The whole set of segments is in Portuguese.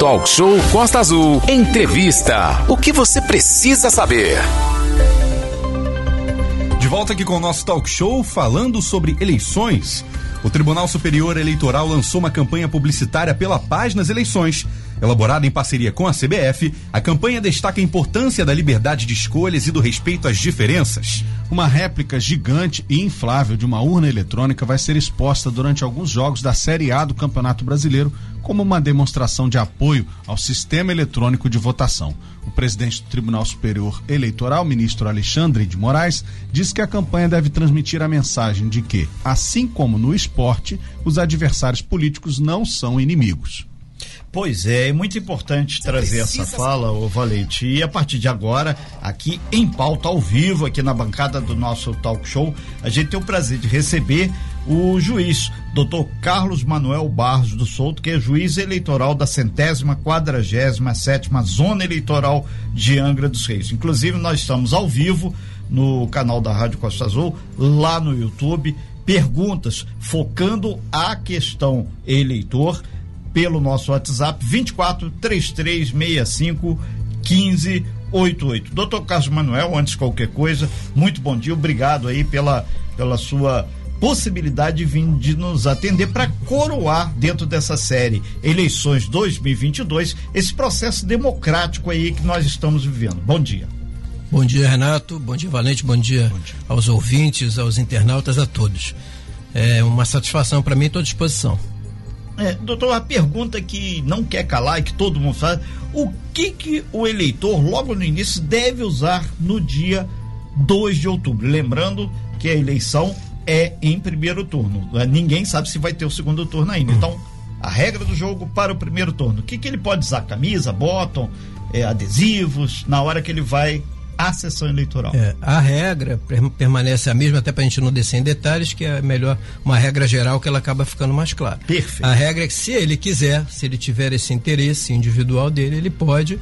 Talk Show Costa Azul. Entrevista. O que você precisa saber? De volta aqui com o nosso talk show falando sobre eleições. O Tribunal Superior Eleitoral lançou uma campanha publicitária pela paz nas eleições. Elaborada em parceria com a CBF, a campanha destaca a importância da liberdade de escolhas e do respeito às diferenças. Uma réplica gigante e inflável de uma urna eletrônica vai ser exposta durante alguns jogos da Série A do Campeonato Brasileiro como uma demonstração de apoio ao sistema eletrônico de votação. O presidente do Tribunal Superior Eleitoral, ministro Alexandre de Moraes, diz que a campanha deve transmitir a mensagem de que, assim como no esporte, os adversários políticos não são inimigos. Pois é, é muito importante trazer essa fala, o Valente. E a partir de agora, aqui em pauta, ao vivo, aqui na bancada do nosso talk show, a gente tem o prazer de receber o juiz, doutor Carlos Manuel Barros do Souto, que é juiz eleitoral da centésima quadragésima sétima zona eleitoral de Angra dos Reis. Inclusive, nós estamos ao vivo no canal da Rádio Costa Azul, lá no YouTube, perguntas focando a questão eleitor pelo nosso WhatsApp 24 3365 1588. Doutor Carlos Manuel, antes de qualquer coisa, muito bom dia, obrigado aí pela, pela sua possibilidade de vir de nos atender para coroar dentro dessa série Eleições 2022 esse processo democrático aí que nós estamos vivendo. Bom dia. Bom dia, Renato. Bom dia, Valente. Bom dia, Bom dia. aos ouvintes, aos internautas, a todos. É uma satisfação para mim, estou à disposição. É, doutor, a pergunta que não quer calar e que todo mundo faz, o que que o eleitor logo no início deve usar no dia 2 de outubro? Lembrando que a eleição é em primeiro turno. É, ninguém sabe se vai ter o segundo turno ainda. Então, a regra do jogo para o primeiro turno. O que, que ele pode usar? Camisa, bottom, é, adesivos, na hora que ele vai à sessão eleitoral. É, a regra permanece a mesma, até para a gente não descer em detalhes, que é melhor uma regra geral que ela acaba ficando mais clara. Perfeito. A regra é que se ele quiser, se ele tiver esse interesse individual dele, ele pode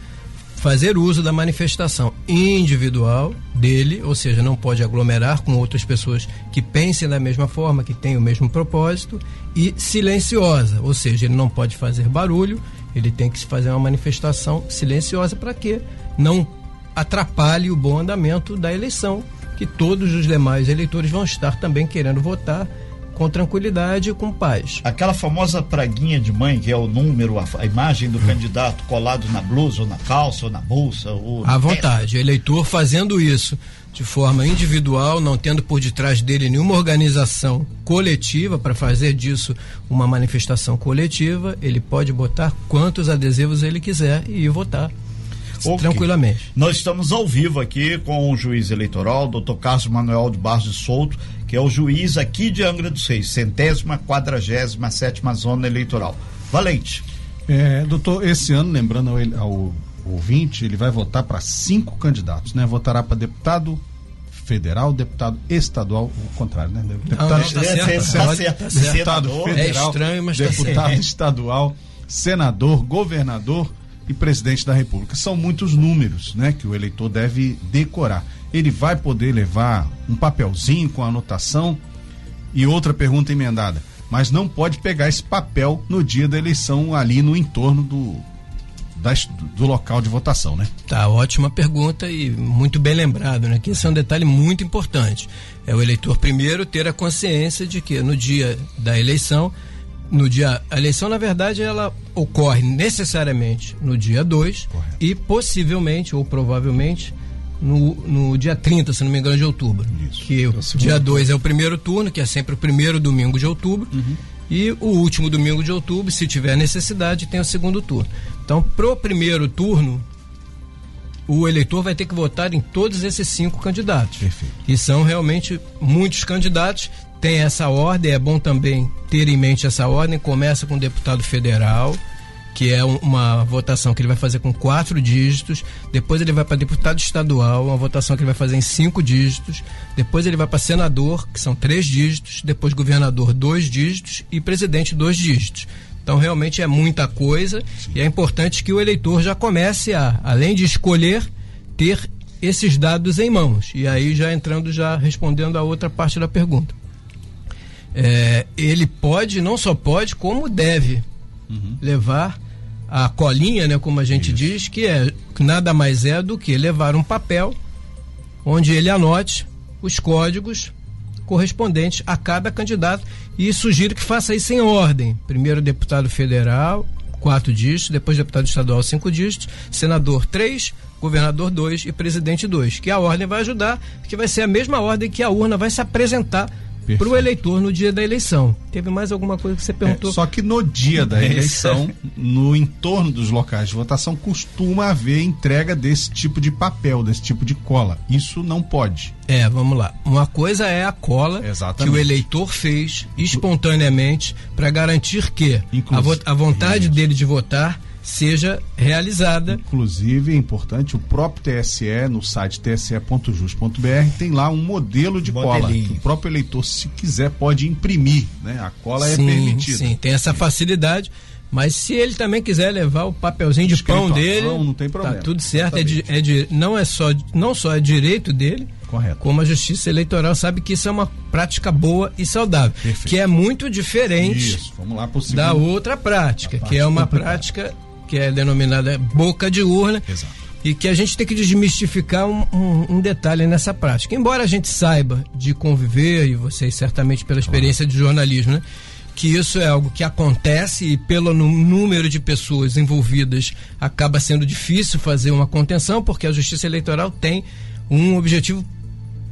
fazer uso da manifestação individual dele, ou seja, não pode aglomerar com outras pessoas que pensem da mesma forma, que tenham o mesmo propósito, e silenciosa, ou seja, ele não pode fazer barulho, ele tem que fazer uma manifestação silenciosa para que não atrapalhe o bom andamento da eleição, que todos os demais eleitores vão estar também querendo votar com tranquilidade e com paz. Aquela famosa praguinha de mãe, que é o número, a, a imagem do candidato colado na blusa, ou na calça, ou na bolsa. Ou à vontade. O eleitor fazendo isso de forma individual, não tendo por detrás dele nenhuma organização coletiva para fazer disso uma manifestação coletiva, ele pode botar quantos adesivos ele quiser e ir votar. Okay. Tranquilamente. Nós estamos ao vivo aqui com o juiz eleitoral, doutor Carlos Manuel de Barros de Souto, que é o juiz aqui de Angra dos Reis, centésima, quadragésima, sétima zona eleitoral. Valente. É, doutor, esse ano, lembrando ao, ao ouvinte, ele vai votar para cinco candidatos, né? Votará para deputado federal, deputado estadual, o contrário, né? Deputado, não, não, tá certo, tá certo, tá certo. deputado federal, é estranho, mas deputado estadual, senador, governador, e presidente da República. São muitos números, né, que o eleitor deve decorar. Ele vai poder levar um papelzinho com anotação e outra pergunta emendada, mas não pode pegar esse papel no dia da eleição ali no entorno do do local de votação, né? Tá, ótima pergunta e muito bem lembrado, né? Que esse é um detalhe muito importante. É o eleitor primeiro ter a consciência de que no dia da eleição no dia. A eleição, na verdade, ela ocorre necessariamente no dia 2 e possivelmente ou provavelmente no, no dia 30, se não me engano, de outubro. Isso. Que é o dia 2 é o primeiro turno, que é sempre o primeiro domingo de outubro. Uhum. E o último domingo de outubro, se tiver necessidade, tem o segundo turno. Então, pro primeiro turno, o eleitor vai ter que votar em todos esses cinco candidatos. Perfeito. E são realmente muitos candidatos tem essa ordem, é bom também ter em mente essa ordem. Começa com o deputado federal, que é uma votação que ele vai fazer com quatro dígitos. Depois ele vai para deputado estadual, uma votação que ele vai fazer em cinco dígitos. Depois ele vai para senador, que são três dígitos. Depois governador, dois dígitos. E presidente, dois dígitos. Então realmente é muita coisa e é importante que o eleitor já comece a, além de escolher, ter esses dados em mãos. E aí já entrando, já respondendo a outra parte da pergunta é, ele pode, não só pode, como deve uhum. levar a colinha, né, como a gente Isso. diz, que é que nada mais é do que levar um papel onde ele anote os códigos correspondentes a cada candidato e sugiro que faça isso em ordem. Primeiro deputado federal, quatro dígitos, depois deputado estadual, cinco dígitos, senador, três, governador, dois e presidente, dois. Que a ordem vai ajudar, que vai ser a mesma ordem que a urna vai se apresentar para o eleitor no dia da eleição. Teve mais alguma coisa que você perguntou? É, só que no dia da eleição, no entorno dos locais de votação, costuma haver entrega desse tipo de papel, desse tipo de cola. Isso não pode. É, vamos lá. Uma coisa é a cola Exatamente. que o eleitor fez espontaneamente para garantir que a, a vontade Isso. dele de votar seja realizada. Inclusive, é importante, o próprio TSE, no site tse.jus.br, tem lá um modelo de cola. Que o próprio eleitor, se quiser, pode imprimir. Né? A cola é sim, é permitida. Sim, tem essa facilidade. Mas se ele também quiser levar o papelzinho de Escrito pão dele, não, não tem problema. Tá tudo certo. É de, é de, não é só não só é direito dele, Correto. como a Justiça Eleitoral sabe que isso é uma prática boa e saudável, Perfeito. que é muito diferente isso. da outra prática, que é uma prática que é denominada boca de urna. Exato. E que a gente tem que desmistificar um, um, um, detalhe nessa prática. Embora a gente saiba de conviver, e vocês certamente pela experiência de jornalismo, né? que isso é algo que acontece e pelo número de pessoas envolvidas acaba sendo difícil fazer uma contenção, porque a Justiça Eleitoral tem um objetivo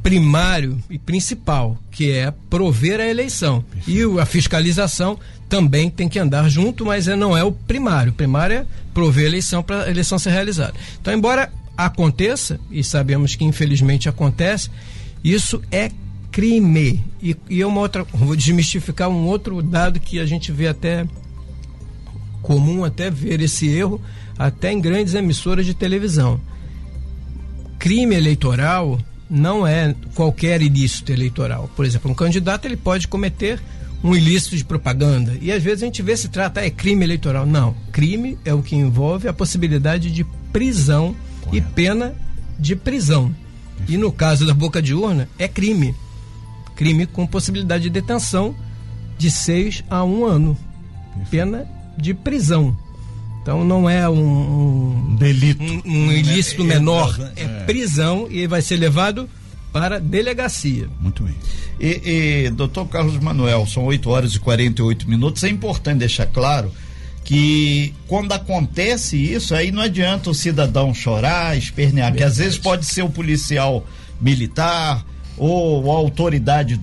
primário e principal, que é prover a eleição. E a fiscalização também tem que andar junto, mas é, não é o primário. O primário é prover a eleição para a eleição ser realizada. Então, embora aconteça, e sabemos que infelizmente acontece, isso é crime. E, e uma outra, vou desmistificar um outro dado que a gente vê até comum até ver esse erro até em grandes emissoras de televisão. Crime eleitoral não é qualquer ilícito eleitoral. Por exemplo, um candidato ele pode cometer um ilícito de propaganda. E às vezes a gente vê se trata, é crime eleitoral. Não. Crime é o que envolve a possibilidade de prisão Correto. e pena de prisão. E no caso da boca de urna, é crime. Crime com possibilidade de detenção de seis a um ano. Pena de prisão. Então não é um, um delito, um, um ilícito é, menor, é, é, é prisão e vai ser levado para delegacia. Muito bem. E, e doutor Carlos Manuel, são 8 horas e 48 minutos. É importante deixar claro que quando acontece isso, aí não adianta o cidadão chorar, espernear, Verdade. que às vezes pode ser o policial militar ou a autoridade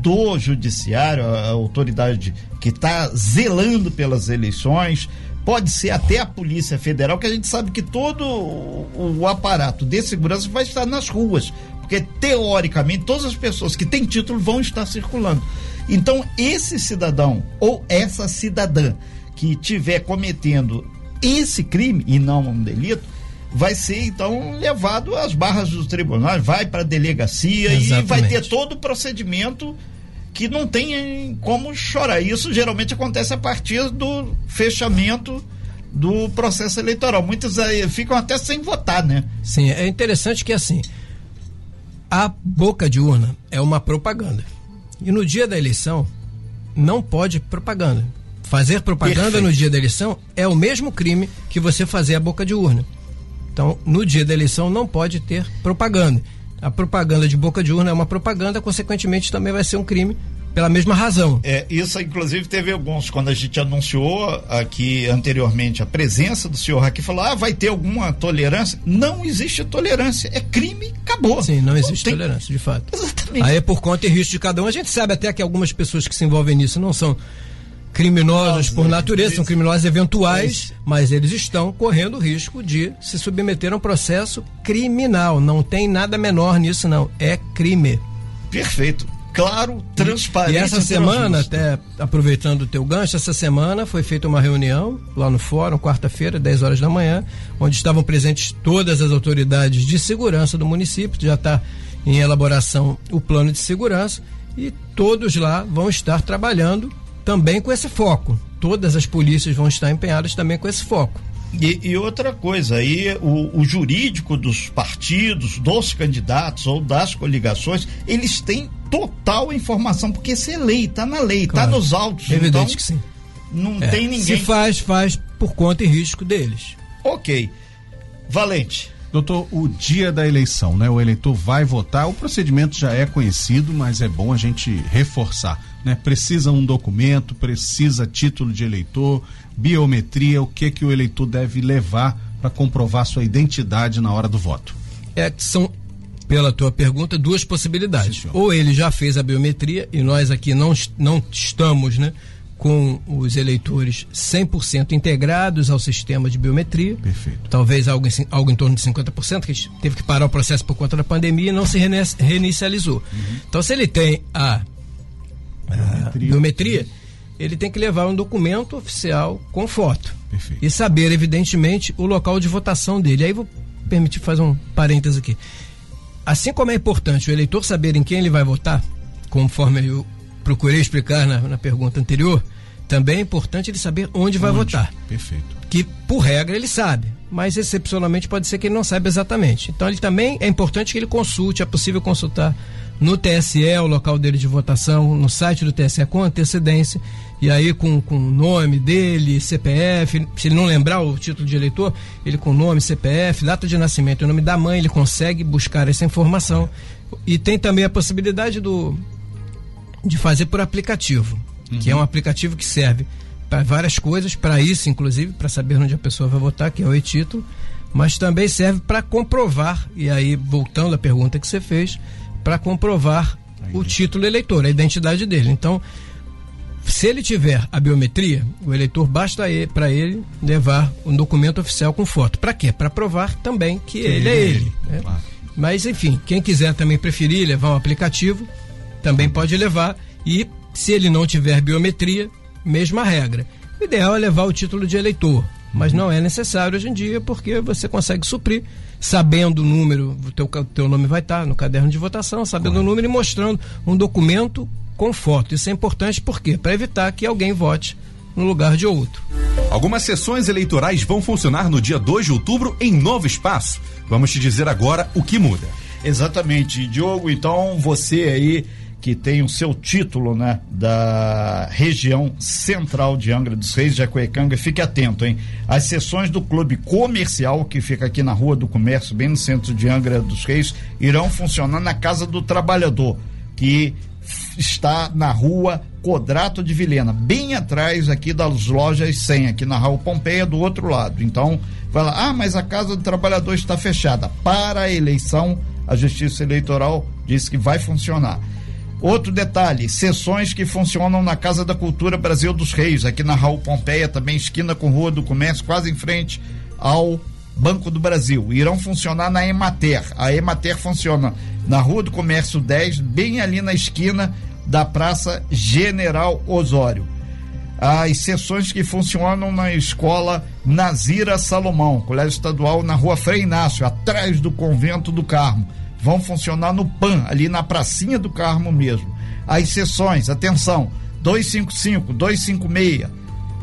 do judiciário, a autoridade que está zelando pelas eleições, pode ser até a Polícia Federal, que a gente sabe que todo o, aparato de segurança vai estar nas ruas, porque teoricamente todas as pessoas que têm título vão estar circulando. Então, esse cidadão ou essa cidadã que estiver cometendo esse crime e não um delito, vai ser então levado às barras dos tribunais, vai para a delegacia Exatamente. e vai ter todo o procedimento que não tem como chorar. Isso geralmente acontece a partir do fechamento do processo eleitoral. Muitos aí ficam até sem votar, né? Sim, é interessante que assim, a boca de urna é uma propaganda. E no dia da eleição, não pode propaganda. Fazer propaganda Perfeito. no dia da eleição é o mesmo crime que você fazer a boca de urna. Então, no dia da eleição, não pode ter propaganda. A propaganda de boca de urna é uma propaganda, consequentemente, também vai ser um crime pela mesma razão. É, isso inclusive teve alguns, quando a gente anunciou aqui anteriormente a presença do senhor aqui, falou, ah, vai ter alguma tolerância? Não existe tolerância, é crime, acabou. Sim, não, não existe tem... tolerância, de fato. Exatamente. Aí é por conta e risco de cada um, a gente sabe até que algumas pessoas que se envolvem nisso não são criminosos por natureza, são criminosos eventuais, mas eles estão correndo o risco de se submeter a um processo criminal. Não tem nada menor nisso, não. É crime. Perfeito claro, transparente. E essa semana, até aproveitando o teu gancho, essa semana foi feita uma reunião lá no fórum, quarta-feira, 10 horas da manhã, onde estavam presentes todas as autoridades de segurança do município, já está em elaboração o plano de segurança, e todos lá vão estar trabalhando também com esse foco. Todas as polícias vão estar empenhadas também com esse foco. E, e, outra coisa, aí o, o, jurídico dos partidos, dos candidatos ou das coligações, eles têm total informação, porque isso é lei, está na lei, está nos autos. Evidente então, que sim. não é, tem ninguém. Se faz, faz por conta e risco deles. Ok. Valente. Doutor, o dia da eleição, né? O eleitor vai votar, o procedimento já é conhecido, mas é bom a gente reforçar, né? Precisa um documento, precisa título de eleitor, biometria, o que que o eleitor deve levar para comprovar sua identidade na hora do voto? É, são pela tua pergunta, duas possibilidades. Sim, Ou ele já fez a biometria e nós aqui não, não estamos, né? com os eleitores 100% integrados ao sistema de biometria. Perfeito. Talvez algo em, algo em torno de 50%, que teve que parar o processo por conta da pandemia e não se reinicializou. Uhum. Então, se ele tem a, a biometria, ele tem que levar um documento oficial com foto. Perfeito. E saber, evidentemente, o local de votação dele. Aí vou permitir fazer um parênteses aqui. Assim como é importante o eleitor saber em quem ele vai votar, conforme eu procurei explicar na, na pergunta anterior, também é importante ele saber onde, onde vai votar. Perfeito. Que, por regra, ele sabe, mas excepcionalmente pode ser que ele não saiba exatamente. Então, ele também é importante que ele consulte, é possível consultar no TSE, o local dele de votação, no site do TSE com antecedência, e aí com o nome dele, CPF, se ele não lembrar o título de eleitor, ele com nome, CPF, data de nascimento e nome da mãe, ele consegue buscar essa informação. E tem também a possibilidade do de fazer por aplicativo, uhum. que é um aplicativo que serve para várias coisas, para isso inclusive, para saber onde a pessoa vai votar, que é o e-título, mas também serve para comprovar, e aí voltando à pergunta que você fez, para comprovar aí. o título eleitor, a identidade dele. Então, se ele tiver a biometria, o eleitor basta para ele levar um documento oficial com foto. Para quê? Para provar também que, que ele é ele. ele né? claro. Mas enfim, quem quiser também preferir levar um aplicativo, também pode levar e se ele não tiver biometria, mesma regra. O ideal é levar o título de eleitor, mas não é necessário hoje em dia porque você consegue suprir sabendo o número, o teu, teu nome vai estar no caderno de votação, sabendo Correto. o número e mostrando um documento com foto. Isso é importante porque para evitar que alguém vote no lugar de outro. Algumas sessões eleitorais vão funcionar no dia 2 de outubro em novo espaço. Vamos te dizer agora o que muda. Exatamente, Diogo. Então você aí que tem o seu título, né, da região central de Angra dos Reis, Jacuecanga, fique atento, hein? As sessões do clube comercial, que fica aqui na Rua do Comércio, bem no centro de Angra dos Reis, irão funcionar na Casa do Trabalhador, que está na rua Codrato de Vilhena, bem atrás aqui das lojas 100, aqui na Rua Pompeia, do outro lado. Então, vai lá, ah, mas a Casa do Trabalhador está fechada. Para a eleição, a Justiça Eleitoral disse que vai funcionar. Outro detalhe, sessões que funcionam na Casa da Cultura Brasil dos Reis, aqui na Raul Pompeia, também esquina com Rua do Comércio, quase em frente ao Banco do Brasil. Irão funcionar na Emater. A Emater funciona na Rua do Comércio 10, bem ali na esquina da Praça General Osório. As sessões que funcionam na escola Nazira Salomão, colégio estadual na Rua Frei Inácio, atrás do Convento do Carmo vão funcionar no PAN, ali na pracinha do Carmo mesmo. As sessões, atenção, 255, 256,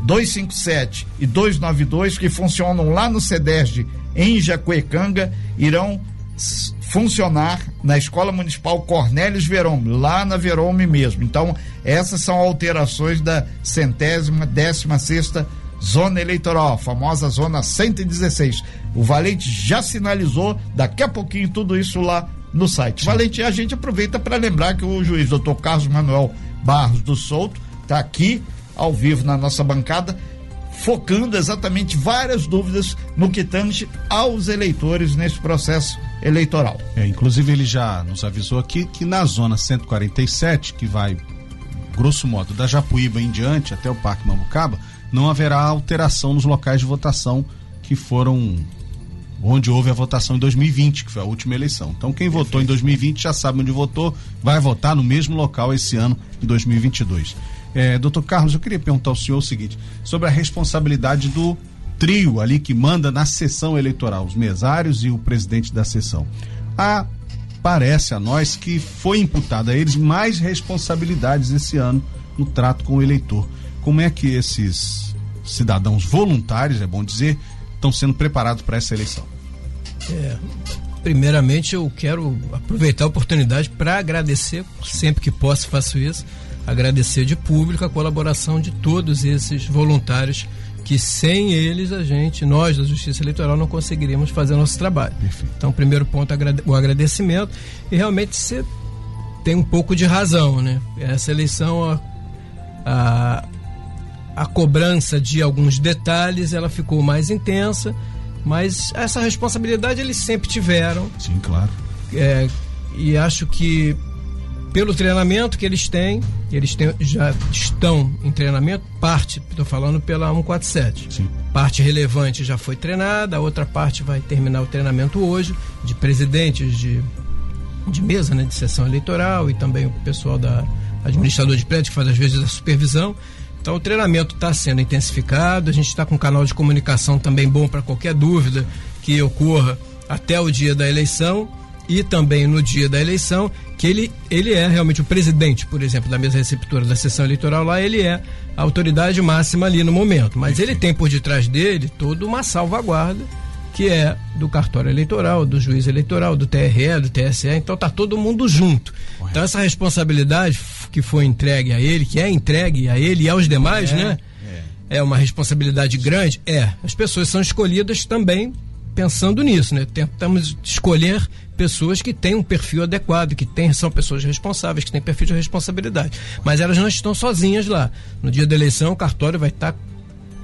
257 e 292 que funcionam lá no CEDESD em Jacuecanga irão funcionar na Escola Municipal Cornélios Verome, lá na Verome mesmo. Então, essas são alterações da centésima, décima sexta zona eleitoral, a famosa zona 116. O Valente já sinalizou, daqui a pouquinho tudo isso lá no site. Valente, a gente aproveita para lembrar que o juiz doutor Carlos Manuel Barros do Souto está aqui ao vivo na nossa bancada focando exatamente várias dúvidas no que tange aos eleitores nesse processo eleitoral. É, inclusive ele já nos avisou aqui que na zona 147, que vai grosso modo da Japuíba em diante até o Parque Mambucaba, não haverá alteração nos locais de votação que foram onde houve a votação em 2020, que foi a última eleição. Então, quem Perfeito. votou em 2020 já sabe onde votou, vai votar no mesmo local esse ano, em 2022. É, doutor Carlos, eu queria perguntar ao senhor o seguinte: sobre a responsabilidade do trio ali que manda na sessão eleitoral, os mesários e o presidente da sessão. A, parece a nós que foi imputada a eles mais responsabilidades esse ano no trato com o eleitor. Como é que esses cidadãos voluntários, é bom dizer, estão sendo preparados para essa eleição? É, primeiramente, eu quero aproveitar a oportunidade para agradecer, sempre que posso faço isso, agradecer de público a colaboração de todos esses voluntários que sem eles a gente, nós da Justiça Eleitoral, não conseguiríamos fazer nosso trabalho. Perfeito. Então, primeiro ponto, o agradecimento e realmente você tem um pouco de razão, né? Essa eleição, a, a, a cobrança de alguns detalhes, ela ficou mais intensa, mas essa responsabilidade eles sempre tiveram. Sim, claro. É, e acho que pelo treinamento que eles têm, eles têm, já estão em treinamento, parte, estou falando pela 147. Sim. Parte relevante já foi treinada, a outra parte vai terminar o treinamento hoje, de presidentes de, de mesa, né, de sessão eleitoral e também o pessoal da administrador de prédio que faz às vezes a supervisão. Então o treinamento está sendo intensificado, a gente está com um canal de comunicação também bom para qualquer dúvida que ocorra até o dia da eleição e também no dia da eleição, que ele, ele é realmente o presidente, por exemplo, da mesa receptora da sessão eleitoral lá, ele é a autoridade máxima ali no momento. Mas ele tem por detrás dele toda uma salvaguarda que é do cartório eleitoral, do juiz eleitoral, do TRE, do TSE, então tá todo mundo junto. Então essa responsabilidade que foi entregue a ele, que é entregue a ele e aos demais, é, né? É. é uma responsabilidade grande? É. As pessoas são escolhidas também pensando nisso, né? Tentamos escolher pessoas que têm um perfil adequado, que têm, são pessoas responsáveis, que têm perfil de responsabilidade. Mas elas não estão sozinhas lá. No dia da eleição, o cartório vai estar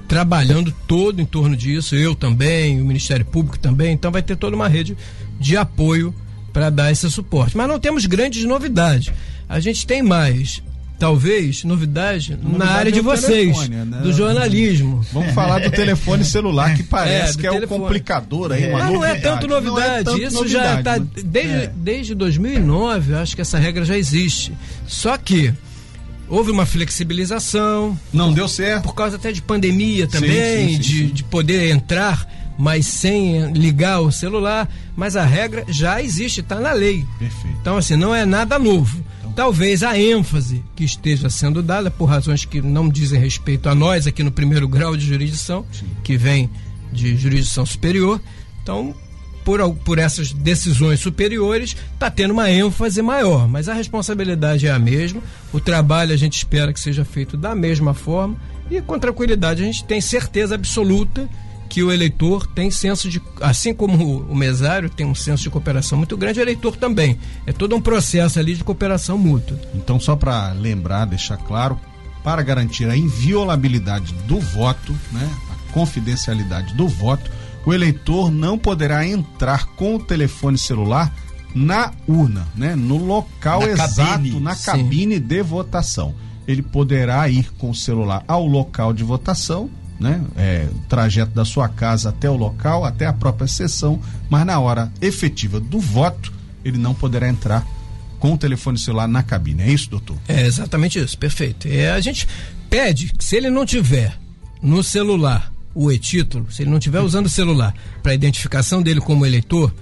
trabalhando todo em torno disso, eu também, o Ministério Público também, então vai ter toda uma rede de apoio para dar esse suporte. Mas não temos grandes novidades. A gente tem mais talvez, novidade, novidade na área de vocês, telefone, né? do jornalismo. Vamos falar do telefone celular, que parece é, que é o complicador aí, é. Mas não é tanto novidade, é tanto isso novidade, já está, desde, é. desde 2009, eu acho que essa regra já existe. Só que houve uma flexibilização. Não deu certo. Por causa até de pandemia também, sim, sim, sim, de, de poder entrar mas sem ligar o celular, mas a regra já existe, está na lei. Perfeito. Então, assim, não é nada novo. Talvez a ênfase que esteja sendo dada por razões que não dizem respeito a nós aqui no primeiro grau de jurisdição, Sim. que vem de jurisdição superior. Então, por, por essas decisões superiores, está tendo uma ênfase maior, mas a responsabilidade é a mesma, o trabalho a gente espera que seja feito da mesma forma e com tranquilidade a gente tem certeza absoluta que o eleitor tem senso de. Assim como o mesário tem um senso de cooperação muito grande, o eleitor também. É todo um processo ali de cooperação mútua. Então, só para lembrar, deixar claro, para garantir a inviolabilidade do voto, né, a confidencialidade do voto, o eleitor não poderá entrar com o telefone celular na urna, né, no local na exato, cabine. na cabine Sim. de votação. Ele poderá ir com o celular ao local de votação né? É, trajeto da sua casa até o local, até a própria sessão, mas na hora efetiva do voto, ele não poderá entrar com o telefone celular na cabine. É isso, doutor? É exatamente isso, perfeito. É, a gente pede que se ele não tiver no celular o e-título, se ele não tiver usando o celular para identificação dele como eleitor,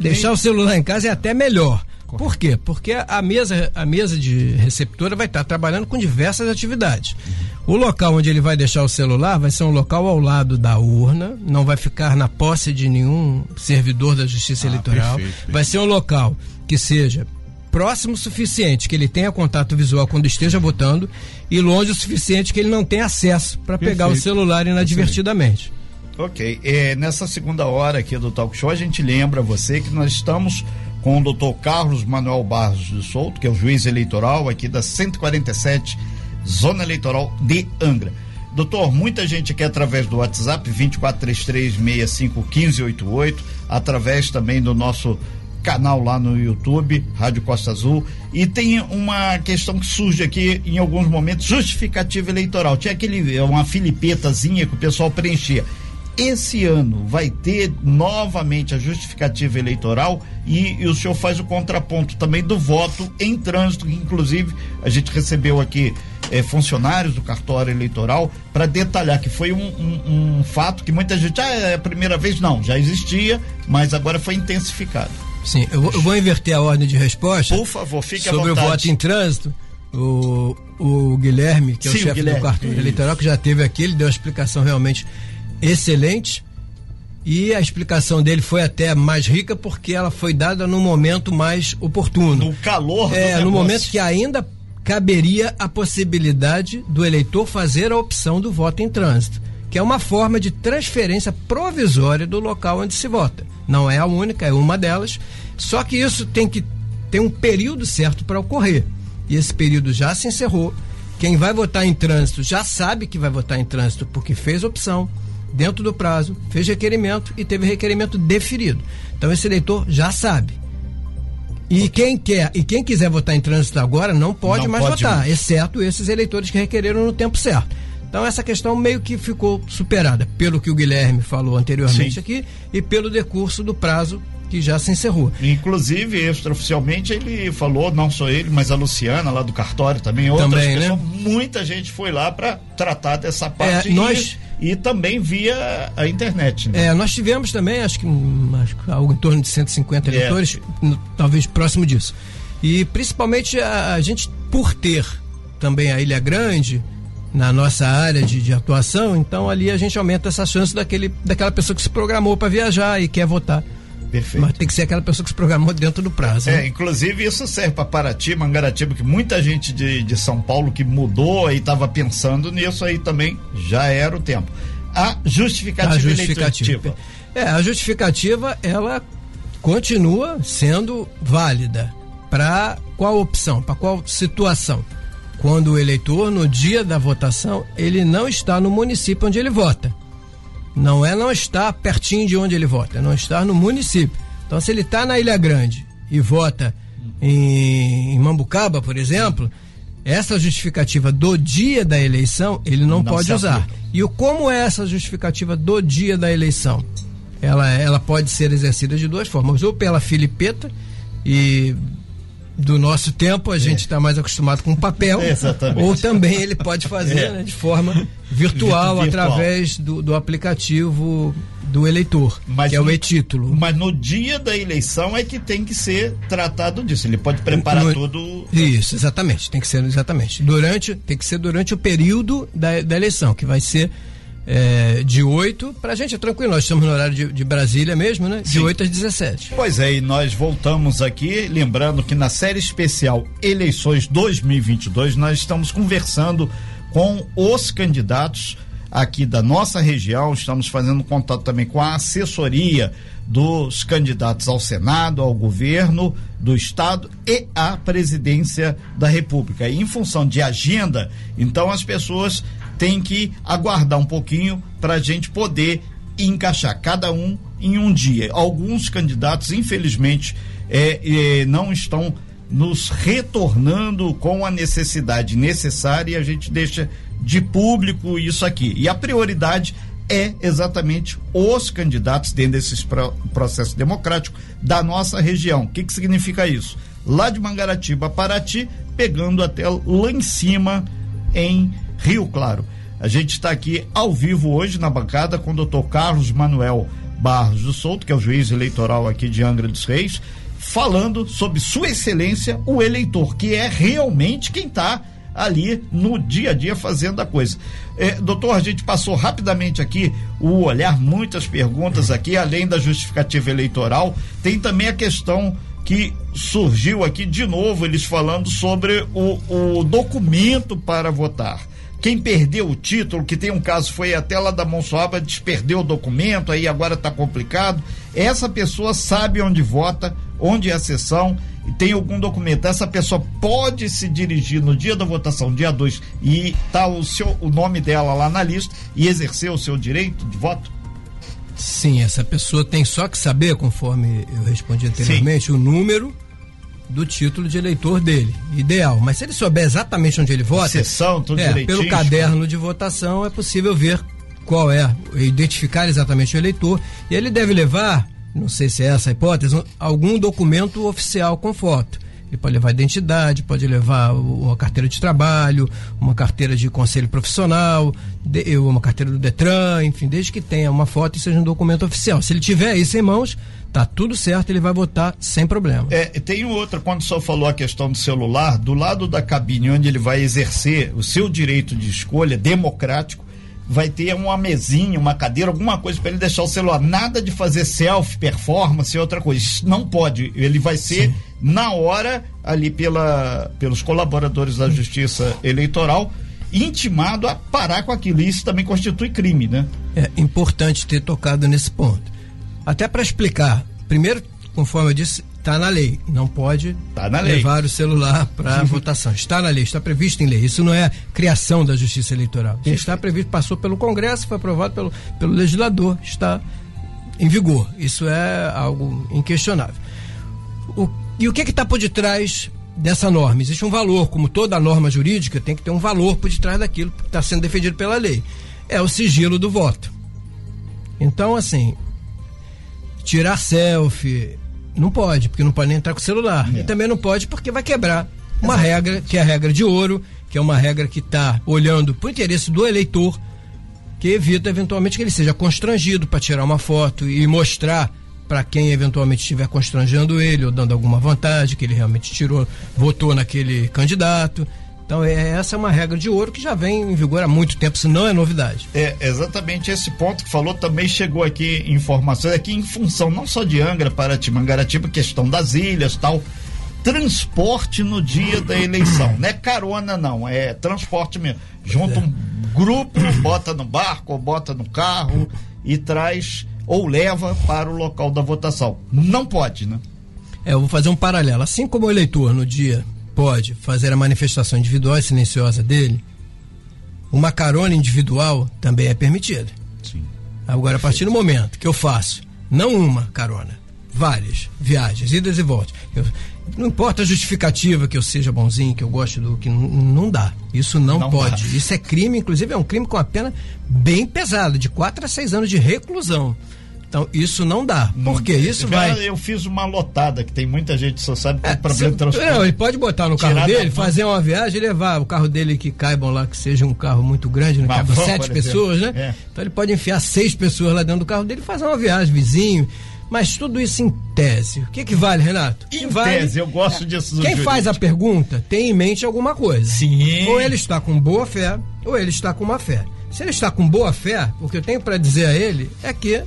deixar o celular em casa é até melhor. Por quê? Porque a mesa, a mesa de receptora vai estar trabalhando com diversas atividades. Uhum. O local onde ele vai deixar o celular vai ser um local ao lado da urna, não vai ficar na posse de nenhum servidor da Justiça ah, Eleitoral. Perfeito, perfeito. Vai ser um local que seja próximo o suficiente que ele tenha contato visual quando esteja votando e longe o suficiente que ele não tenha acesso para pegar o celular inadvertidamente. Ok, é, nessa segunda hora aqui do Talk Show a gente lembra você que nós estamos com o doutor Carlos Manuel Barros de Souto, que é o juiz eleitoral aqui da 147 Zona Eleitoral de Angra. Doutor, muita gente aqui através do WhatsApp 2433651588, através também do nosso canal lá no YouTube, Rádio Costa Azul, e tem uma questão que surge aqui em alguns momentos, justificativa eleitoral. Tinha aquele uma filipetazinha que o pessoal preenchia. Esse ano vai ter novamente a justificativa eleitoral e, e, o senhor faz o contraponto também do voto em trânsito, que inclusive a gente recebeu aqui eh, funcionários do cartório eleitoral para detalhar que foi um, um, um, fato que muita gente, ah, é a primeira vez, não, já existia, mas agora foi intensificado. Sim, eu, eu vou inverter a ordem de resposta. Por favor, fique Sobre o voto em trânsito. O, o Guilherme, que é Sim, o chefe do cartório eleitoral, que já teve aqui, ele deu uma explicação realmente excelente. E a explicação dele foi até mais rica porque ela foi dada no momento mais oportuno. No calor É, no momento que ainda caberia a possibilidade do eleitor fazer a opção do voto em trânsito, que é uma forma de transferência provisória do local onde se vota. Não é a única, é uma delas. Só que isso tem que ter um período certo para ocorrer. E esse período já se encerrou. Quem vai votar em trânsito já sabe que vai votar em trânsito porque fez opção dentro do prazo, fez requerimento e teve requerimento deferido. Então esse eleitor já sabe. E quem quer e quem quiser votar em trânsito agora não pode não mais pode votar, exceto esses eleitores que requereram no tempo certo. Então essa questão meio que ficou superada pelo que o Guilherme falou anteriormente Sim. aqui e pelo decurso do prazo que já se encerrou. Inclusive, extraoficialmente, ele falou, não só ele, mas a Luciana lá do cartório também, outras também, pessoas, né? muita gente foi lá para tratar dessa parte. É, nós... E, também via a internet. Né? É, nós tivemos também, acho que, acho que algo em torno de 150 é. eleitores, é. talvez próximo disso. E principalmente a, a gente, por ter também a Ilha Grande, na nossa área de, de, atuação, então ali a gente aumenta essa chance daquele, daquela pessoa que se programou para viajar e quer votar. Perfeito. Mas tem que ser aquela pessoa que se programou dentro do prazo. É, né? inclusive isso serve para Paraty, Mangaratiba, que muita gente de, de São Paulo que mudou e estava pensando nisso aí também já era o tempo. A justificativa, a justificativa. É, a justificativa ela continua sendo válida para qual opção, para qual situação? Quando o eleitor no dia da votação, ele não está no município onde ele vota não é não estar pertinho de onde ele vota, é não estar no município. Então, se ele está na Ilha Grande e vota em, em, Mambucaba, por exemplo, essa justificativa do dia da eleição ele não, não pode usar. E o, como é essa justificativa do dia da eleição? Ela, ela pode ser exercida de duas formas, ou pela filipeta e do nosso tempo, a gente está mais acostumado com papel. Exatamente. Ou também ele pode fazer é. né, de forma virtual, virtual. através do, do, aplicativo do eleitor, mas que é o e-título. Mas no dia da eleição é que tem que ser tratado disso. Ele pode preparar no, tudo. Isso, exatamente. Tem que ser exatamente. Durante, tem que ser durante o período da, da eleição, que vai ser é, de 8, pra gente é tranquilo, nós estamos no horário de, de Brasília mesmo, né? De Sim. 8 às 17. Pois é, e nós voltamos aqui, lembrando que na série especial Eleições 2022, nós estamos conversando com os candidatos aqui da nossa região, estamos fazendo contato também com a assessoria dos candidatos ao Senado, ao governo do estado e à presidência da República. E em função de agenda, então as pessoas tem que aguardar um pouquinho para a gente poder encaixar cada um em um dia. Alguns candidatos, infelizmente, é, é, não estão nos retornando com a necessidade necessária e a gente deixa de público isso aqui. E a prioridade é exatamente os candidatos dentro desse processo democrático da nossa região. O que, que significa isso? Lá de Mangaratiba, Paraty, pegando até lá em cima em Rio Claro. A gente está aqui ao vivo hoje na bancada com o doutor Carlos Manuel Barros do Souto, que é o juiz eleitoral aqui de Angra dos Reis, falando sobre Sua Excelência, o eleitor, que é realmente quem está ali no dia a dia fazendo a coisa. É, doutor, a gente passou rapidamente aqui o olhar, muitas perguntas aqui, além da justificativa eleitoral, tem também a questão que surgiu aqui de novo, eles falando sobre o, o documento para votar. Quem perdeu o título, que tem um caso, foi até lá da Monsoaba, desperdeu o documento, aí agora está complicado. Essa pessoa sabe onde vota, onde é a sessão, e tem algum documento. Essa pessoa pode se dirigir no dia da votação, dia 2, e tá o, seu, o nome dela lá na lista e exercer o seu direito de voto? Sim, essa pessoa tem só que saber, conforme eu respondi anteriormente, Sim. o número do título de eleitor dele. Ideal. Mas se ele souber exatamente onde ele vota, Sessão, tudo é, pelo caderno de votação é possível ver qual é, identificar exatamente o eleitor. E ele deve levar, não sei se é essa a hipótese, algum documento oficial com foto. Ele pode levar identidade, pode levar uma carteira de trabalho, uma carteira de conselho profissional, uma carteira do Detran, enfim, desde que tenha uma foto e seja um documento oficial. Se ele tiver isso em mãos, tá tudo certo, ele vai votar sem problema. É, tem outra, quando o senhor falou a questão do celular, do lado da cabine onde ele vai exercer o seu direito de escolha democrático, vai ter uma mesinha, uma cadeira, alguma coisa para ele deixar o celular. Nada de fazer selfie, performance, outra coisa. Não pode. Ele vai ser Sim. Na hora, ali pela, pelos colaboradores da Justiça Eleitoral, intimado a parar com aquilo. E isso também constitui crime, né? É importante ter tocado nesse ponto. Até para explicar. Primeiro, conforme eu disse, está na lei. Não pode tá levar o celular para votação. Está na lei, está previsto em lei. Isso não é criação da Justiça Eleitoral. Está previsto, passou pelo Congresso, foi aprovado pelo, pelo legislador, está em vigor. Isso é algo inquestionável. O, e o que está por detrás dessa norma? Existe um valor, como toda norma jurídica, tem que ter um valor por detrás daquilo que está sendo defendido pela lei. É o sigilo do voto. Então, assim, tirar selfie, não pode, porque não pode nem entrar com o celular. É. E também não pode porque vai quebrar uma regra, que é a regra de ouro, que é uma regra que está olhando para o interesse do eleitor, que evita eventualmente que ele seja constrangido para tirar uma foto e mostrar para quem eventualmente estiver constrangendo ele ou dando alguma vantagem, que ele realmente tirou, votou naquele candidato. Então, é, essa é uma regra de ouro que já vem em vigor há muito tempo, isso não é novidade. É exatamente esse ponto que falou também chegou aqui informações aqui em função não só de Angra para Timangaratiba, questão das ilhas, tal, transporte no dia da eleição, não é carona não, é transporte mesmo. Junta um grupo, bota no barco, bota no carro e traz ou leva para o local da votação. Não pode, né? É, eu vou fazer um paralelo. Assim como o eleitor no dia pode fazer a manifestação individual e silenciosa dele, uma carona individual também é permitida. Sim. Agora, a partir do momento que eu faço não uma carona, várias viagens, idas e voltas, eu, não importa a justificativa que eu seja bonzinho, que eu goste do que não, dá. Isso não, não pode. Dá. Isso é crime, inclusive é um crime com a pena bem pesada, de 4 a 6 anos de reclusão. Então, isso não dá. Por quê? Isso vai. Eu fiz uma lotada, que tem muita gente que só sabe que é, problema de transporte. Não, ele pode botar no carro dele, fazer uma viagem e levar o carro dele que caibam lá, que seja um carro muito grande, não cabe sete pessoas, né? É. Então ele pode enfiar seis pessoas lá dentro do carro dele e fazer uma viagem, vizinho. Mas tudo isso em tese. O que, que vale, Renato? Em vale, tese, eu gosto disso. Quem jurídico. faz a pergunta tem em mente alguma coisa. Sim. Ou ele está com boa fé, ou ele está com má fé. Se ele está com boa fé, o que eu tenho para dizer a ele é que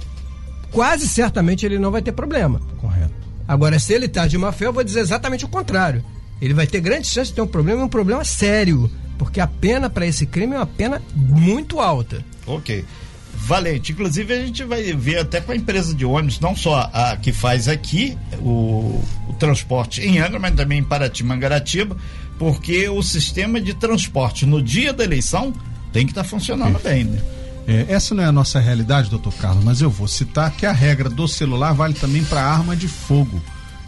quase certamente ele não vai ter problema. Correto. Agora, se ele está de má fé, eu vou dizer exatamente o contrário. Ele vai ter grande chance de ter um problema um problema sério. Porque a pena para esse crime é uma pena muito alta. Ok. Valente. Inclusive, a gente vai ver até com a empresa de ônibus, não só a que faz aqui o, o transporte em Angra, mas também em Paraty, Mangaratiba, porque o sistema de transporte no dia da eleição tem que estar tá funcionando bem, né? É, essa não é a nossa realidade, doutor Carlos, mas eu vou citar que a regra do celular vale também para arma de fogo.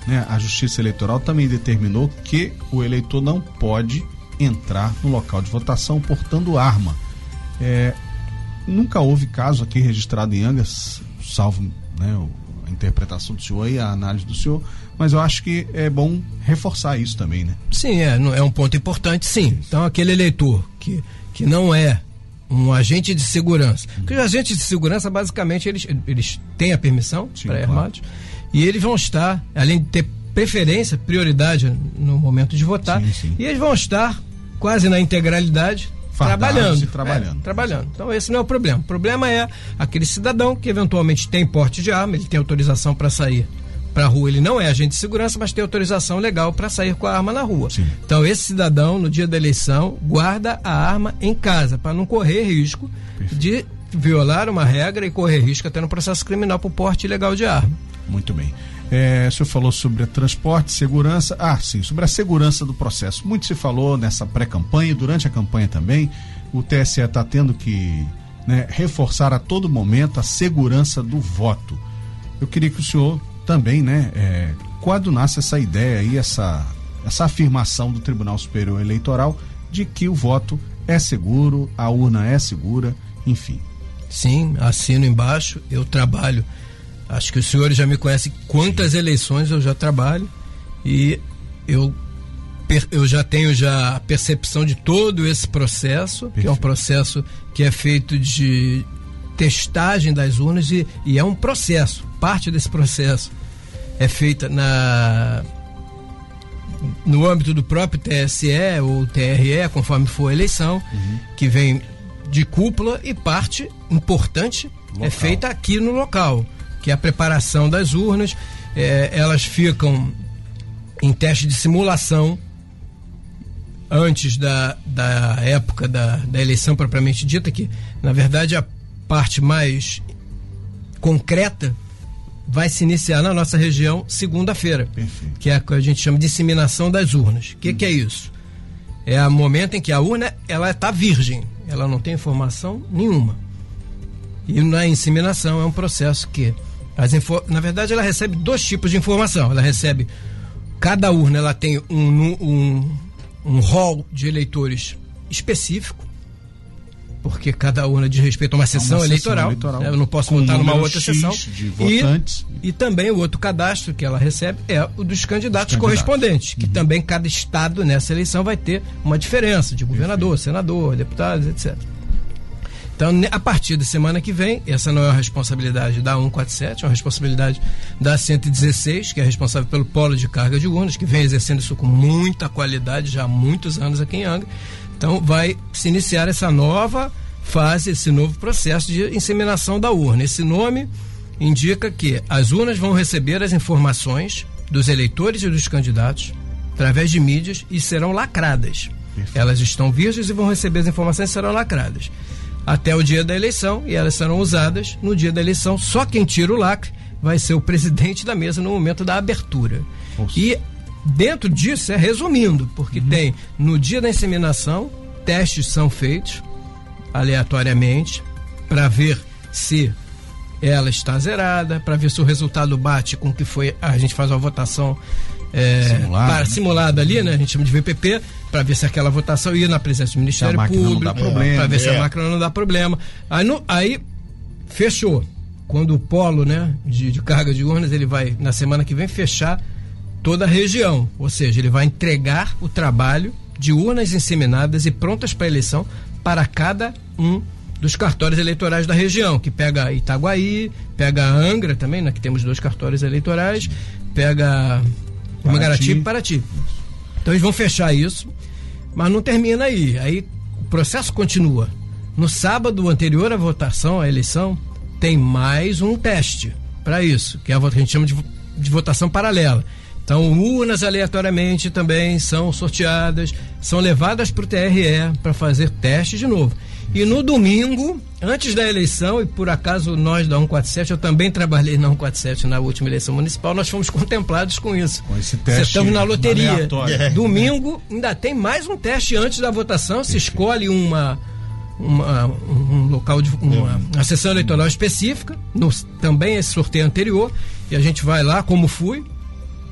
Né? A Justiça Eleitoral também determinou que o eleitor não pode entrar no local de votação portando arma. É, nunca houve caso aqui registrado em Angas, salvo né, a interpretação do senhor e a análise do senhor, mas eu acho que é bom reforçar isso também, né? Sim, é, é um ponto importante, sim. Então aquele eleitor que, que não é um agente de segurança. Porque os agentes de segurança, basicamente, eles, eles têm a permissão para armados claro. e eles vão estar, além de ter preferência, prioridade no momento de votar, sim, sim. e eles vão estar quase na integralidade trabalhando. trabalhando. É, trabalhando. Então esse não é o problema. O problema é aquele cidadão que eventualmente tem porte de arma, ele tem autorização para sair para a rua, ele não é agente de segurança, mas tem autorização legal para sair com a arma na rua. Sim. Então, esse cidadão, no dia da eleição, guarda a arma em casa, para não correr risco Perfeito. de violar uma regra e correr risco até no processo criminal por porte ilegal de arma. Muito bem. É, o senhor falou sobre transporte, segurança. Ah, sim, sobre a segurança do processo. Muito se falou nessa pré-campanha, durante a campanha também. O TSE está tendo que né, reforçar a todo momento a segurança do voto. Eu queria que o senhor também, né, é, quando nasce essa ideia e essa, essa afirmação do Tribunal Superior Eleitoral de que o voto é seguro, a urna é segura, enfim. Sim, assino embaixo, eu trabalho. Acho que os senhores já me conhecem quantas Sim. eleições eu já trabalho e eu eu já tenho já a percepção de todo esse processo, Perfeito. que é um processo que é feito de testagem das urnas e, e é um processo, parte desse processo é feita na no âmbito do próprio TSE ou TRE, conforme for a eleição, uhum. que vem de cúpula e parte importante é local. é feita aqui no local, que é a preparação das urnas. É, elas ficam em teste de simulação antes da, da época da, da eleição propriamente dita, que na verdade a parte mais concreta vai se iniciar na nossa região segunda-feira, que é a que a gente chama de disseminação das urnas. O que, que é isso? É o momento em que a urna ela está virgem, ela não tem informação nenhuma. E na inseminação é um processo que, as na verdade, ela recebe dois tipos de informação. Ela recebe cada urna ela tem um, um, um hall de eleitores específico, porque cada urna diz respeito a uma sessão, uma eleitoral. eleitoral. Eu não posso votar um numa outra X sessão. E, e, também o outro cadastro que ela recebe é o dos candidatos, candidatos. correspondentes, que uhum. também cada estado nessa eleição vai ter uma diferença de governador, Perfeito. senador, deputados, etc. Então, a partir da semana que vem, essa não é uma responsabilidade da 147, é uma responsabilidade da 116, que é responsável pelo polo de carga de urnas, que vem exercendo isso com muita qualidade já há muitos anos aqui em Angra. Então, vai se iniciar essa nova fase, esse novo processo de inseminação da urna. Esse nome indica que as urnas vão receber as informações dos eleitores e dos candidatos através de mídias e serão lacradas. Perfeito. Elas estão virgens e vão receber as informações e serão lacradas até o dia da eleição e elas serão usadas no dia da eleição. Só quem tira o lacre vai ser o presidente da mesa no momento da abertura. Nossa. E dentro disso, é resumindo, porque uhum. tem no dia da inseminação, testes são feitos aleatoriamente para ver se ela está zerada, para ver se o resultado bate com o que foi. A gente faz uma votação é, simulada, para, né? simulada ali, né? A gente chama de VPP, para ver se aquela votação ia na presença do Ministério Público, para ver é. se a é. máquina não dá problema. Aí, no, aí fechou. Quando o polo né, de, de carga de urnas ele vai, na semana que vem, fechar toda a região. Ou seja, ele vai entregar o trabalho de urnas inseminadas e prontas para eleição para cada um dos cartórios eleitorais da região, que pega Itaguaí, pega Angra também, né, que temos dois cartórios eleitorais, pega Mangaratiba e Paraty. Então eles vão fechar isso, mas não termina aí. Aí o processo continua. No sábado anterior à votação, à eleição, tem mais um teste para isso, que é a que a gente chama de, de votação paralela. Então, urnas aleatoriamente também são sorteadas, são levadas para o TRE para fazer teste de novo. E no domingo, antes da eleição, e por acaso nós da 147, eu também trabalhei na 147 na última eleição municipal, nós fomos contemplados com isso. Com esse teste. Estamos na loteria. É. Domingo ainda tem mais um teste antes da votação, se escolhe uma. Uma, um local de uma, uma sessão eleitoral específica, no, também esse sorteio anterior, e a gente vai lá, como fui,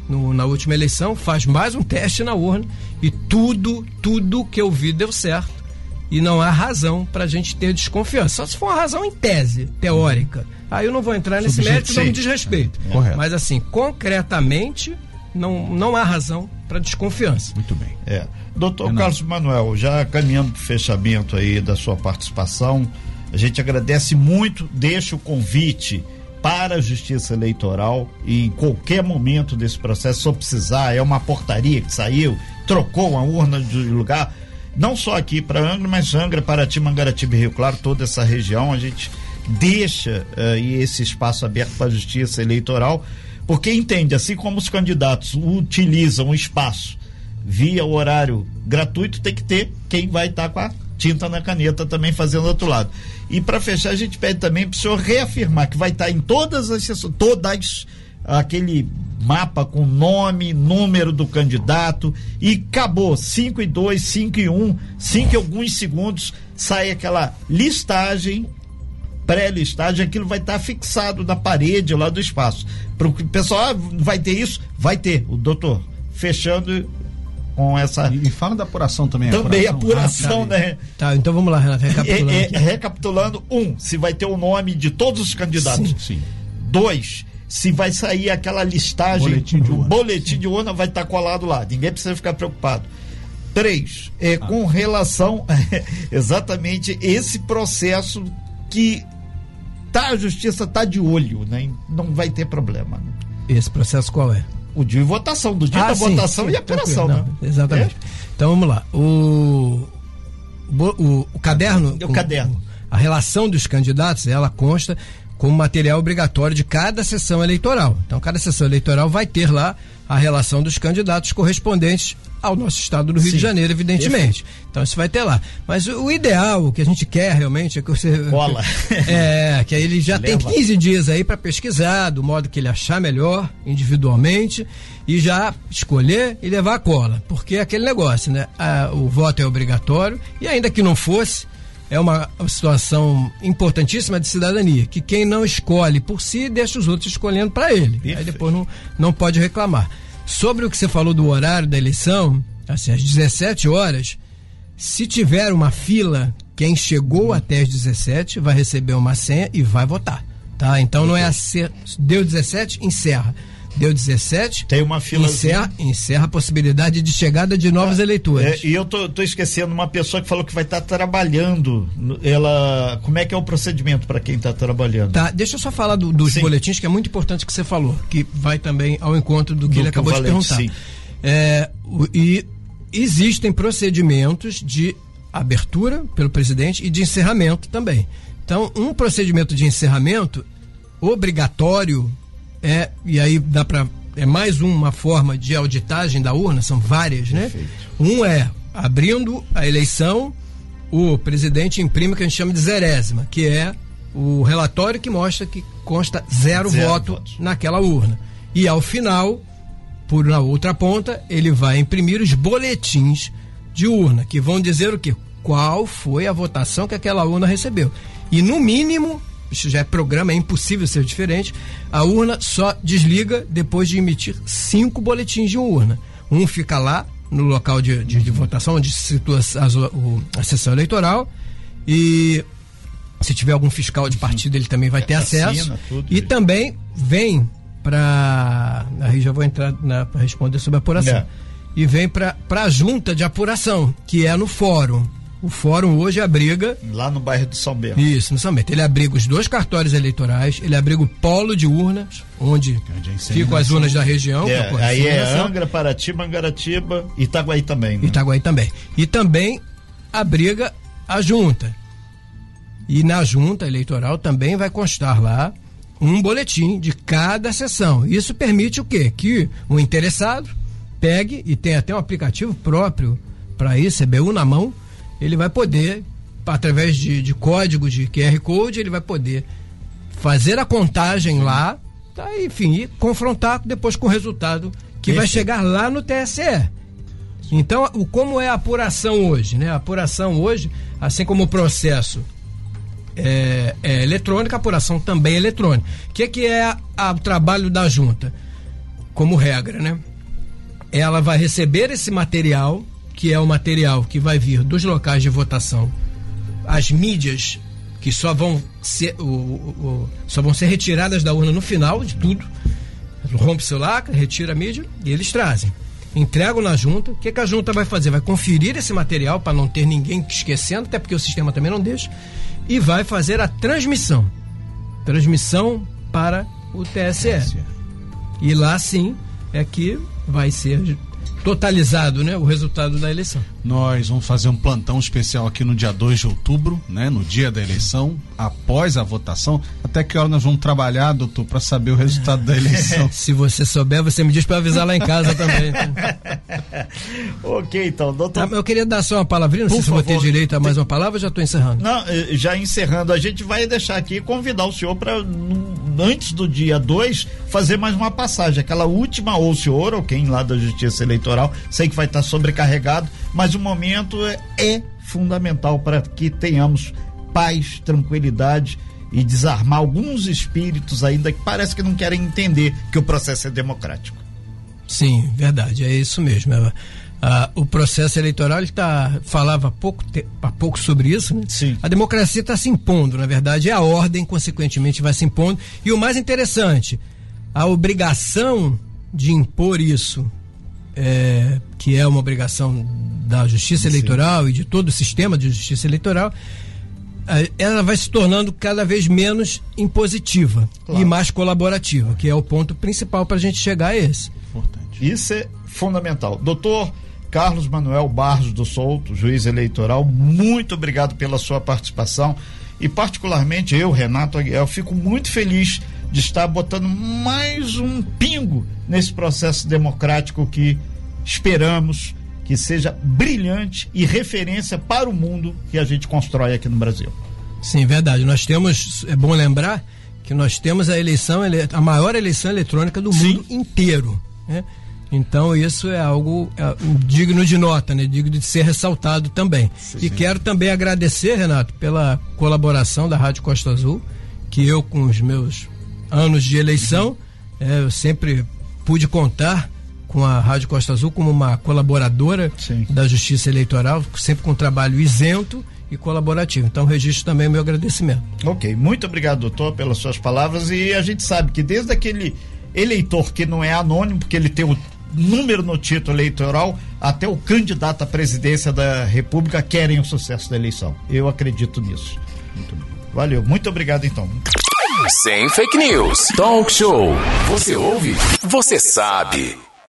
no, na última eleição, faz mais um teste na urna e tudo, tudo que eu vi deu certo e não há razão para a gente ter desconfiança. Só se for uma razão em tese, teórica. Aí eu não vou entrar nesse mérito, não me diz respeito. É. Correto. Mas assim, concretamente, não, não há razão para desconfiança. Muito bem. É. Doutor Renato. Carlos Manuel, já caminhando para o fechamento aí da sua participação, a gente agradece muito, deixa o convite para a Justiça Eleitoral e em qualquer momento desse processo, se precisar, é uma portaria que saiu, trocou uma urna de lugar, não só aqui para Angra, mas Angra, Paraty, Mangaratiba e Rio Claro, toda essa região, a gente deixa uh, esse espaço aberto para a justiça eleitoral, porque entende, assim como os candidatos utilizam o espaço via horário gratuito, tem que ter quem vai estar tá com a tinta na caneta também fazendo do outro lado. E para fechar, a gente pede também para o senhor reafirmar que vai estar tá em todas as sessões, todas aquele mapa com nome, número do candidato e acabou. 5 e 2, 5 e 1, um, 5 e alguns segundos sai aquela listagem, pré-listagem, aquilo vai estar tá fixado na parede lá do espaço. Para o pessoal, ah, vai ter isso? Vai ter. O doutor fechando com essa. E, e fala da apuração também. Também apuração, apuração né? Tá, então vamos lá, Renato, recapitulando. É, é, recapitulando, um, se vai ter o nome de todos os candidatos. Sim. Sim. Dois, se vai sair aquela listagem, boletim de urna, boletim de urna vai estar tá colado lá. Ninguém precisa ficar preocupado. Três, é ah. com relação exatamente esse processo que tá, a justiça tá de olho, né? Não vai ter problema. Né? Esse processo qual é? O de votação, do dia ah, da sim, votação sim, e apuração, né? Exatamente. É? Então vamos lá. O, o, o caderno. O caderno. a relação dos candidatos, ela consta como material obrigatório de cada sessão eleitoral. Então, cada sessão eleitoral vai ter lá a relação dos candidatos correspondentes ao nosso estado do Rio Sim. de Janeiro, evidentemente. Perfeito. Então isso vai ter lá. Mas o, o, ideal, o que a gente quer realmente é que você. Cola. É, que aí ele já Leva. tem 15 dias aí para pesquisar, do modo que ele achar melhor, individualmente, e já escolher e levar a cola. Porque é aquele negócio, né? A, o voto é obrigatório, e ainda que não fosse, é uma situação importantíssima de cidadania, que quem não escolhe por si, deixa os outros escolhendo para ele. Perfeito. Aí depois não, não pode reclamar. Sobre o que você falou do horário da eleição, assim, às 17 horas, se tiver uma fila, quem chegou até as 17 vai receber uma senha e vai votar. Tá? Então não é a ser, deu 17, encerra deu 17. Tem uma fila. Encerra, encerra a possibilidade de chegada de novos é, eleitores. É, e eu tô, tô, esquecendo uma pessoa que falou que vai estar tá trabalhando. Ela, como é que é o procedimento para quem está trabalhando? Tá, deixa eu só falar do, dos sim. boletins que é muito importante que você falou, que vai também ao encontro do que do ele acabou de perguntar. Sim. É, e existem procedimentos de abertura pelo presidente e de encerramento também. Então, um procedimento de encerramento obrigatório é, e aí dá para é mais uma forma de auditagem da urna, são várias, né? Perfeito. Um é abrindo a eleição, o presidente imprime o que a gente chama de zerésima, que é o relatório que mostra que consta zero, zero voto votos. naquela urna. E ao final, por na outra ponta, ele vai imprimir os boletins de urna, que vão dizer o quê? Qual foi a votação que aquela urna recebeu. E no mínimo isso já é programa, é impossível ser diferente. A urna só desliga depois de emitir cinco boletins de urna. Um fica lá, no local de, de, de votação, onde se situa a, a, sessão eleitoral, e se tiver algum fiscal de partido, ele também vai ter acesso. e também vem para. Aí já vou entrar para responder sobre a apuração. É. E vem para a junta de apuração, que é no fórum. O fórum hoje abriga. Lá no bairro de São Bento. Isso, no São Bento. Ele abriga os dois cartórios eleitorais, ele abriga o polo de urnas, onde ficam as urnas da região. É, aí é Angra, Paraty, Mangaratiba e Itaguaí também. Né? Itaguaí também. E também abriga a junta. E na junta eleitoral também vai constar lá um boletim de cada sessão. Isso permite o quê? Que o interessado pegue, e tem até um aplicativo próprio para isso, CBU na mão, ele vai poder, através de, de código de QR Code, ele vai poder fazer a contagem lá, tá, enfim, e confrontar depois com o resultado que Esse. vai chegar lá no TSE. Então, o, como é a apuração hoje? Né? A apuração hoje, assim como o processo é, é eletrônico, a apuração também é eletrônica. O que, que é a, a, o trabalho da junta? Como regra, né? Ela vai receber esse material que é o material que vai vir dos locais de votação, as mídias que só vão ser, o, o, só vão ser retiradas da urna no final de tudo. Rompe o celular, retira a mídia e eles trazem. Entregam na junta. O que, que a junta vai fazer? Vai conferir esse material para não ter ninguém esquecendo, até porque o sistema também não deixa. E vai fazer a transmissão. Transmissão para o TSE. E lá sim é que vai ser totalizado, né, o resultado da eleição. Nós vamos fazer um plantão especial aqui no dia 2 de outubro, né, no dia da eleição, após a votação. Até que hora nós vamos trabalhar, doutor, para saber o resultado da eleição? se você souber, você me diz para avisar lá em casa também. ok, então, doutor. Tá, eu queria dar só uma palavrinha, não Por sei favor. se vou ter direito a mais uma palavra, já estou encerrando. Não, eh, já encerrando, a gente vai deixar aqui convidar o senhor para antes do dia 2 fazer mais uma passagem, aquela última ou o senhor ou quem lá da Justiça Eleitoral eleitoral. Sei que vai estar sobrecarregado, mas o momento é, é fundamental para que tenhamos paz, tranquilidade e desarmar alguns espíritos ainda que parece que não querem entender que o processo é democrático. Sim, verdade, é isso mesmo. É, o processo eleitoral ele tá, falava há pouco, te, há pouco sobre isso, né? Sim. A democracia está se impondo, na verdade, é a ordem, consequentemente, vai se impondo. E o mais interessante, a obrigação de impor isso é, que é uma obrigação da Justiça Eleitoral e de todo o sistema de Justiça Eleitoral, é, ela vai se tornando cada vez menos impositiva claro. e mais colaborativa, que é o ponto principal para a gente chegar a esse. Importante. Isso é fundamental. Doutor Carlos Manuel Barros do Souto, juiz eleitoral, muito obrigado pela sua participação e particularmente eu, Renato Aguiar, fico muito feliz de estar botando mais um pingo nesse processo democrático que esperamos que seja brilhante e referência para o mundo que a gente constrói aqui no Brasil. Sim, verdade. Nós temos, é bom lembrar que nós temos a eleição, a maior eleição eletrônica do Sim. mundo inteiro. Né? Então isso é algo é, digno de nota, né? digno de ser ressaltado também. Sim, e sim. quero também agradecer, Renato, pela colaboração da Rádio Costa Azul, que eu com os meus anos de eleição, é, eu sempre pude contar com a Rádio Costa Azul como uma colaboradora Sim. da Justiça Eleitoral, sempre com um trabalho isento e colaborativo. Então, registro também o meu agradecimento. Ok, muito obrigado, doutor, pelas suas palavras. E a gente sabe que desde aquele eleitor que não é anônimo, porque ele tem o número no título eleitoral, até o candidato à presidência da República querem o sucesso da eleição. Eu acredito nisso. Muito Valeu, muito obrigado então. Sem fake news. Talk show. Você ouve? Você sabe.